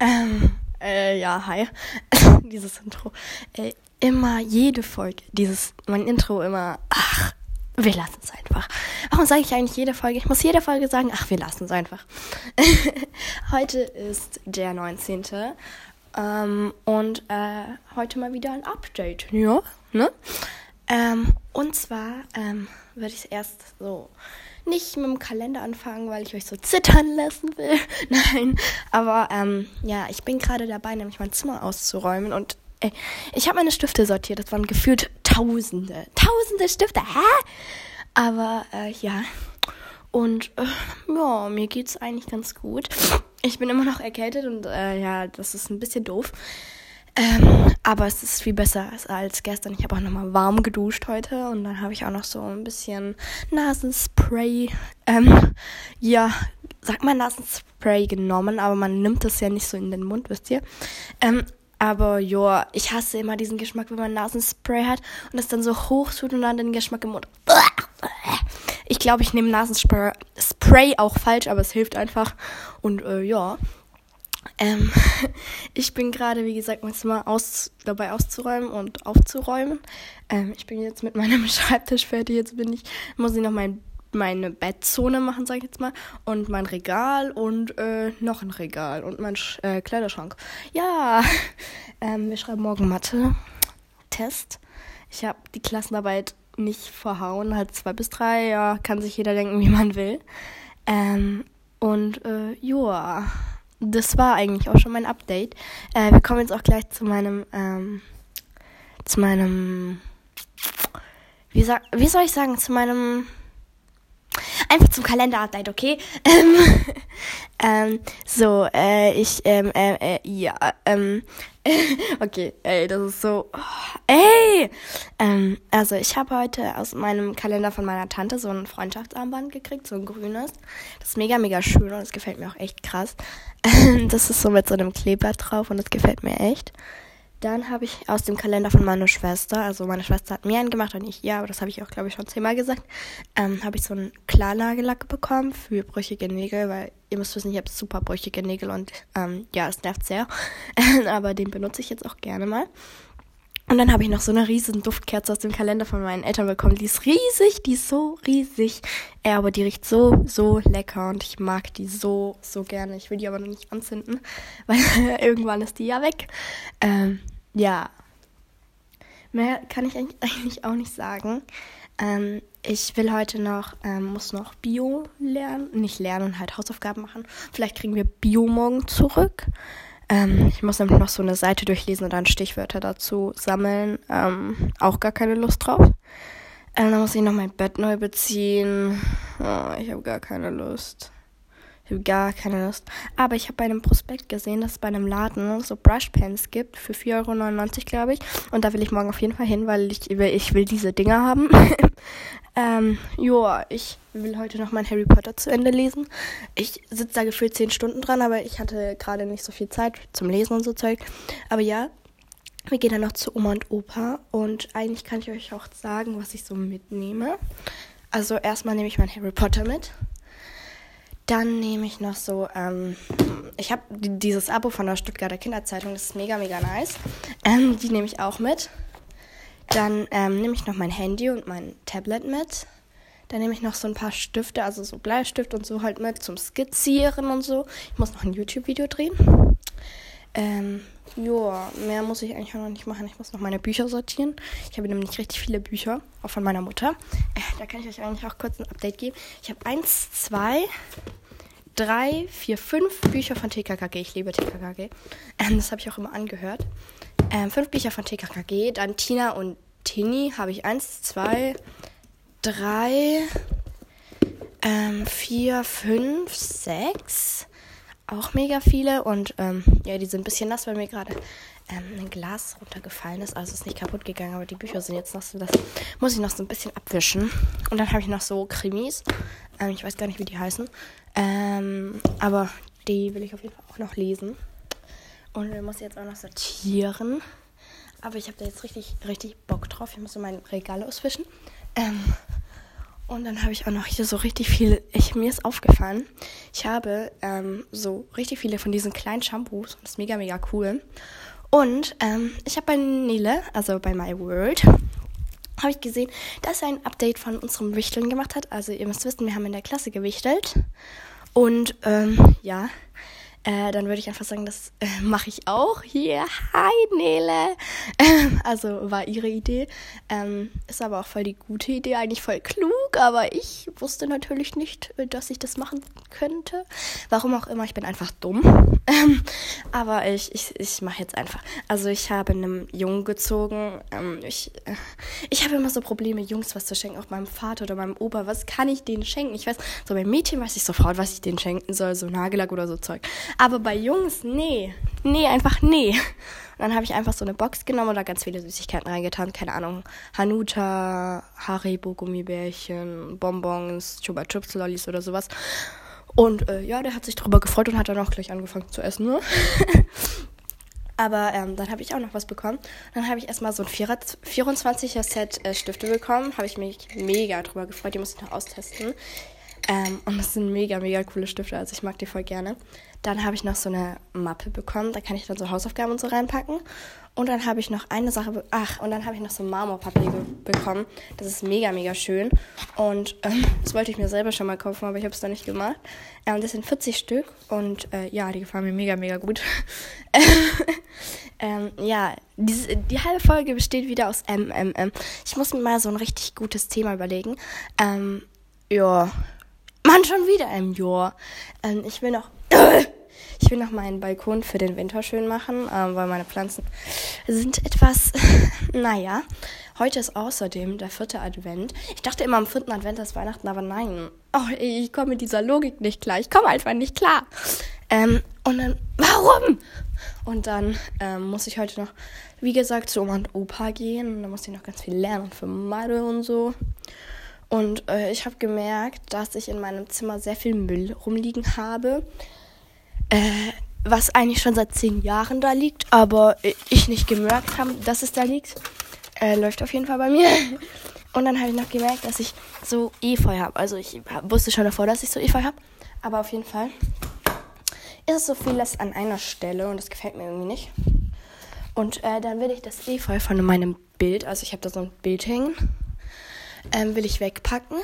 Ähm, äh, ja, hi. dieses Intro. Äh, immer, jede Folge, dieses, mein Intro immer, ach, wir lassen es einfach. Warum sage ich eigentlich jede Folge? Ich muss jede Folge sagen, ach, wir lassen es einfach. heute ist der 19. Ähm, und äh, heute mal wieder ein Update. Ja, ne? Ähm, und zwar ähm, würde ich es erst so nicht mit dem Kalender anfangen, weil ich euch so zittern lassen will. Nein, aber ähm, ja, ich bin gerade dabei, nämlich mein Zimmer auszuräumen und äh, ich habe meine Stifte sortiert. Das waren gefühlt Tausende, Tausende Stifte. Hä? Aber äh, ja. Und äh, ja, mir geht's eigentlich ganz gut. Ich bin immer noch erkältet und äh, ja, das ist ein bisschen doof. Ähm, aber es ist viel besser als gestern. Ich habe auch nochmal warm geduscht heute und dann habe ich auch noch so ein bisschen Nasenspray. Ähm, ja, sag mal Nasenspray genommen, aber man nimmt das ja nicht so in den Mund, wisst ihr. Ähm, aber ja, ich hasse immer diesen Geschmack, wenn man Nasenspray hat und es dann so hoch tut und dann den Geschmack im Mund. Ich glaube, ich nehme Nasenspray Spray auch falsch, aber es hilft einfach. Und äh, ja. Ähm, ich bin gerade, wie gesagt, mein Zimmer aus, dabei auszuräumen und aufzuräumen. Ähm, ich bin jetzt mit meinem Schreibtisch fertig. Jetzt bin ich, muss ich noch mein, meine Bettzone machen, sag ich jetzt mal. Und mein Regal und äh, noch ein Regal und mein Sch äh, Kleiderschrank. Ja, ähm, wir schreiben morgen Mathe. Test. Ich habe die Klassenarbeit nicht verhauen, halt zwei bis drei. Ja, kann sich jeder denken, wie man will. Ähm, und äh, joa das war eigentlich auch schon mein Update. Äh, wir kommen jetzt auch gleich zu meinem, ähm, zu meinem, wie, wie soll ich sagen, zu meinem, einfach zum Kalender-Update, okay? Ähm, ähm, so, äh, ich, ähm, äh, äh, ja, ähm, okay, ey, das ist so, oh, ey, ähm, also ich habe heute aus meinem Kalender von meiner Tante so ein Freundschaftsarmband gekriegt, so ein grünes. Das ist mega, mega schön und es gefällt mir auch echt krass. das ist so mit so einem Kleeblatt drauf und das gefällt mir echt. Dann habe ich aus dem Kalender von meiner Schwester, also meine Schwester hat mir einen gemacht und ich ja, aber das habe ich auch, glaube ich, schon zehnmal gesagt, ähm, habe ich so einen Klarnagellack bekommen für brüchige Nägel, weil ihr müsst wissen, ich habe super brüchige Nägel und ähm, ja, es nervt sehr. aber den benutze ich jetzt auch gerne mal. Und dann habe ich noch so eine riesen Duftkerze aus dem Kalender von meinen Eltern bekommen. Die ist riesig, die ist so riesig. Ja, aber die riecht so, so lecker und ich mag die so, so gerne. Ich will die aber noch nicht anzünden, weil irgendwann ist die ja weg. Ähm, ja. Mehr kann ich eigentlich auch nicht sagen. Ähm, ich will heute noch, ähm, muss noch Bio lernen. Nicht lernen, halt Hausaufgaben machen. Vielleicht kriegen wir Bio morgen zurück. Ähm, ich muss nämlich noch so eine Seite durchlesen und dann Stichwörter dazu sammeln. Ähm, auch gar keine Lust drauf. Ähm, dann muss ich noch mein Bett neu beziehen. Oh, ich habe gar keine Lust. Habe gar keine Lust. Aber ich habe bei einem Prospekt gesehen, dass es bei einem Laden so Brushpens gibt für 4,99 Euro, glaube ich. Und da will ich morgen auf jeden Fall hin, weil ich, ich will diese Dinger haben. ähm, joa, ich will heute noch mein Harry Potter zu Ende lesen. Ich sitze da gefühlt 10 Stunden dran, aber ich hatte gerade nicht so viel Zeit zum Lesen und so Zeug. Aber ja, wir gehen dann noch zu Oma und Opa. Und eigentlich kann ich euch auch sagen, was ich so mitnehme. Also erstmal nehme ich mein Harry Potter mit. Dann nehme ich noch so, ähm, ich habe dieses Abo von der Stuttgarter Kinderzeitung, das ist mega, mega nice. Ähm, die nehme ich auch mit. Dann ähm, nehme ich noch mein Handy und mein Tablet mit. Dann nehme ich noch so ein paar Stifte, also so Bleistift und so halt mit zum Skizzieren und so. Ich muss noch ein YouTube-Video drehen. Ähm, ja, mehr muss ich eigentlich auch noch nicht machen. Ich muss noch meine Bücher sortieren. Ich habe nämlich richtig viele Bücher, auch von meiner Mutter. Äh, da kann ich euch eigentlich auch kurz ein Update geben. Ich habe eins, zwei, drei, vier, fünf Bücher von TKKG. Ich liebe TKKG. Ähm, das habe ich auch immer angehört. Ähm, fünf Bücher von TKKG. Dann Tina und Tini habe ich eins, zwei, drei, ähm, vier, fünf, sechs. Auch mega viele. Und ähm, ja, die sind ein bisschen nass, weil mir gerade ähm, ein Glas runtergefallen ist. Also ist nicht kaputt gegangen, aber die Bücher sind jetzt noch so, das muss ich noch so ein bisschen abwischen. Und dann habe ich noch so Krimis. Ähm, ich weiß gar nicht, wie die heißen. Ähm, aber die will ich auf jeden Fall auch noch lesen. Und wir muss jetzt auch noch sortieren. Aber ich habe da jetzt richtig, richtig Bock drauf. Ich muss so mein Regal auswischen. Ähm, Und dann habe ich auch noch hier so richtig viele, ich, mir ist aufgefallen, ich habe ähm, so richtig viele von diesen kleinen Shampoos. Das ist mega, mega cool. Und ähm, ich habe bei Nele, also bei My World, habe ich gesehen, dass er ein Update von unserem Wichteln gemacht hat. Also ihr müsst wissen, wir haben in der Klasse gewichtelt. Und ähm, ja, äh, dann würde ich einfach sagen, das äh, mache ich auch hier. Hi Nele. Ähm, also war ihre Idee. Ähm, ist aber auch voll die gute Idee, eigentlich voll klug, aber ich wusste natürlich nicht, äh, dass ich das machen könnte. Warum auch immer, ich bin einfach dumm. Ähm, aber ich, ich, ich mache jetzt einfach. Also ich habe einem Jungen gezogen. Ähm, ich äh, ich habe immer so Probleme, Jungs was zu schenken, auch meinem Vater oder meinem Opa. Was kann ich denen schenken? Ich weiß, so bei Mädchen weiß ich sofort, was ich denen schenken soll, so Nagellack oder so Zeug. Aber bei Jungs, nee. Nee, einfach nee. Dann habe ich einfach so eine Box genommen und da ganz viele Süßigkeiten reingetan. Keine Ahnung. Hanuta, Haribo, Gummibärchen, Bonbons, Chupa Chups, Lollis oder sowas. Und äh, ja, der hat sich darüber gefreut und hat dann auch gleich angefangen zu essen. Ne? Aber ähm, dann habe ich auch noch was bekommen. Dann habe ich erstmal so ein 24er Set äh, Stifte bekommen. Habe ich mich mega drüber gefreut. Die muss ich noch austesten. Ähm, und das sind mega, mega coole Stifte. Also ich mag die voll gerne. Dann habe ich noch so eine Mappe bekommen. Da kann ich dann so Hausaufgaben und so reinpacken. Und dann habe ich noch eine Sache. Ach, und dann habe ich noch so Marmorpapier bekommen. Das ist mega, mega schön. Und ähm, das wollte ich mir selber schon mal kaufen, aber ich habe es dann nicht gemacht. Ähm, das sind 40 Stück. Und äh, ja, die gefallen mir mega, mega gut. ähm, ja, diese, die halbe Folge besteht wieder aus MMM. Ich muss mir mal so ein richtig gutes Thema überlegen. Ähm, ja. Mann, schon wieder im Jahr. Ähm, ich will noch. ich will noch meinen Balkon für den Winter schön machen, ähm, weil meine Pflanzen sind etwas. naja. Heute ist außerdem der vierte Advent. Ich dachte immer am vierten Advent ist Weihnachten, aber nein. Oh, ich komme mit dieser Logik nicht klar. Ich komme einfach nicht klar. Ähm, und dann, warum? Und dann ähm, muss ich heute noch, wie gesagt, zu Oma und Opa gehen. Und dann muss ich noch ganz viel lernen für Mathe und so. Und äh, ich habe gemerkt, dass ich in meinem Zimmer sehr viel Müll rumliegen habe. Äh, was eigentlich schon seit zehn Jahren da liegt, aber ich nicht gemerkt habe, dass es da liegt. Äh, läuft auf jeden Fall bei mir. Und dann habe ich noch gemerkt, dass ich so Efeu habe. Also ich wusste schon davor, dass ich so Efeu habe. Aber auf jeden Fall ist es so vieles an einer Stelle und das gefällt mir irgendwie nicht. Und äh, dann will ich das Efeu von meinem Bild, also ich habe da so ein Bild hängen ähm, will ich wegpacken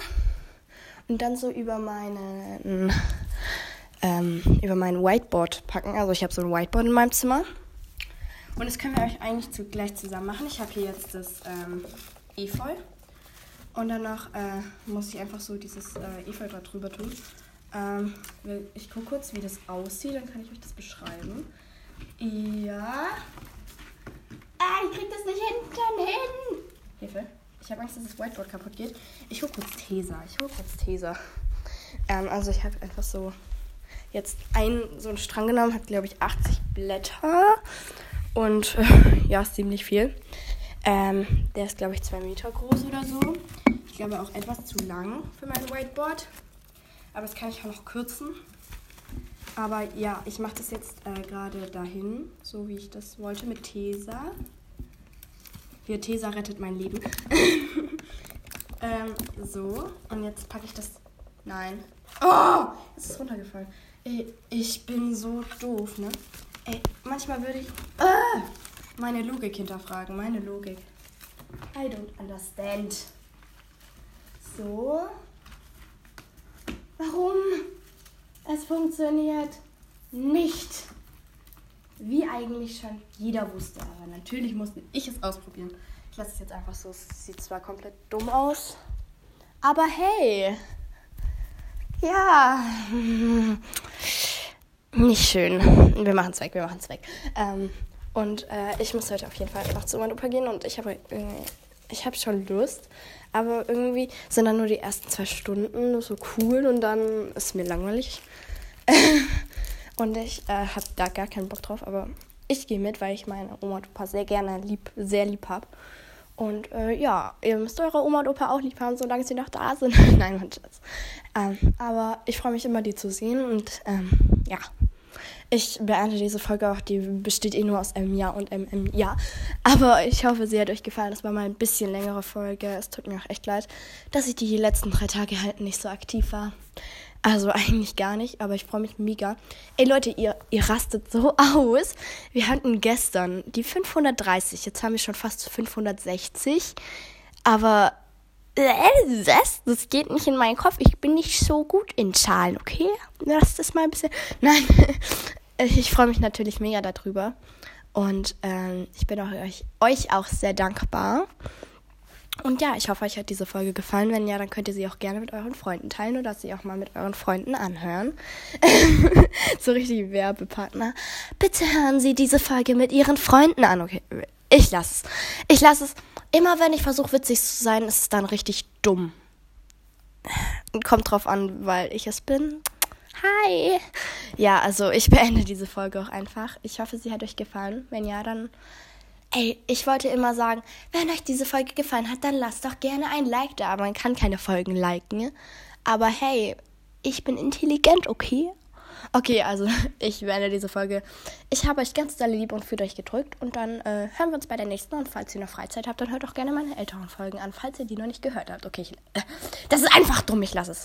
und dann so über meinen ähm, über mein Whiteboard packen. Also ich habe so ein Whiteboard in meinem Zimmer. Und das können wir euch eigentlich zu, gleich zusammen machen. Ich habe hier jetzt das ähm, Efeu. Und danach äh, muss ich einfach so dieses äh, Efeu da drüber tun. Ähm, ich gucke kurz, wie das aussieht, dann kann ich euch das beschreiben. Ja. Ah, ich krieg das nicht hinten hin. Ich habe Angst, dass das Whiteboard kaputt geht. Ich hole kurz Tesa. Ich hole kurz Tesa. Ähm, also ich habe einfach so jetzt einen so einen Strang genommen, hat glaube ich 80 Blätter und äh, ja, ist ziemlich viel. Ähm, der ist glaube ich zwei Meter groß oder so. Ich glaube auch etwas zu lang für mein Whiteboard. Aber das kann ich auch noch kürzen. Aber ja, ich mache das jetzt äh, gerade dahin, so wie ich das wollte, mit Tesa. Hier, Tesa rettet mein Leben. ähm, so, und jetzt packe ich das. Nein. Oh, es ist runtergefallen. Ey, ich bin so doof, ne? Ey, manchmal würde ich äh, meine Logik hinterfragen. Meine Logik. I don't understand. So. Warum? Es funktioniert nicht. Wie eigentlich schon jeder wusste, aber natürlich musste ich es ausprobieren. Ich lasse es jetzt einfach so. Es sieht zwar komplett dumm aus, aber hey. Ja. Nicht schön. Wir machen es weg, wir machen es weg. Ähm, und äh, ich muss heute auf jeden Fall einfach zu meinem Opa gehen und ich habe ich habe schon Lust, aber irgendwie sind dann nur die ersten zwei Stunden so cool und dann ist mir langweilig. Und ich äh, habe da gar keinen Bock drauf, aber ich gehe mit, weil ich meine Oma und Opa sehr gerne lieb, sehr lieb habe. Und äh, ja, ihr müsst eure Oma und Opa auch lieb haben, solange sie noch da sind. Nein, mein Schatz. Ähm, aber ich freue mich immer, die zu sehen und ähm, ja. Ich beende diese Folge auch, die besteht eh nur aus einem Ja und einem Ja. Aber ich hoffe, sie hat euch gefallen. Das war mal ein bisschen längere Folge. Es tut mir auch echt leid, dass ich die letzten drei Tage halt nicht so aktiv war. Also eigentlich gar nicht, aber ich freue mich mega. Ey Leute, ihr, ihr rastet so aus. Wir hatten gestern die 530, jetzt haben wir schon fast 560. Aber äh, das, das geht nicht in meinen Kopf. Ich bin nicht so gut in Zahlen, okay? Lass das mal ein bisschen. Nein, ich freue mich natürlich mega darüber. Und ähm, ich bin auch euch, euch auch sehr dankbar. Und ja, ich hoffe, euch hat diese Folge gefallen. Wenn ja, dann könnt ihr sie auch gerne mit euren Freunden teilen oder sie auch mal mit euren Freunden anhören. so richtig Werbepartner. Bitte hören Sie diese Folge mit Ihren Freunden an. Okay, ich lasse es. Ich lasse es. Immer wenn ich versuche, witzig zu sein, ist es dann richtig dumm. Kommt drauf an, weil ich es bin. Hi. Ja, also ich beende diese Folge auch einfach. Ich hoffe, sie hat euch gefallen. Wenn ja, dann. Ey, ich wollte immer sagen, wenn euch diese Folge gefallen hat, dann lasst doch gerne ein Like da. Man kann keine Folgen liken. Aber hey, ich bin intelligent, okay? Okay, also ich beende diese Folge. Ich habe euch ganz doll lieb und fühlt euch gedrückt. Und dann äh, hören wir uns bei der nächsten. Und falls ihr noch Freizeit habt, dann hört auch gerne meine älteren Folgen an, falls ihr die noch nicht gehört habt. Okay, ich, äh, das ist einfach dumm, ich lasse es.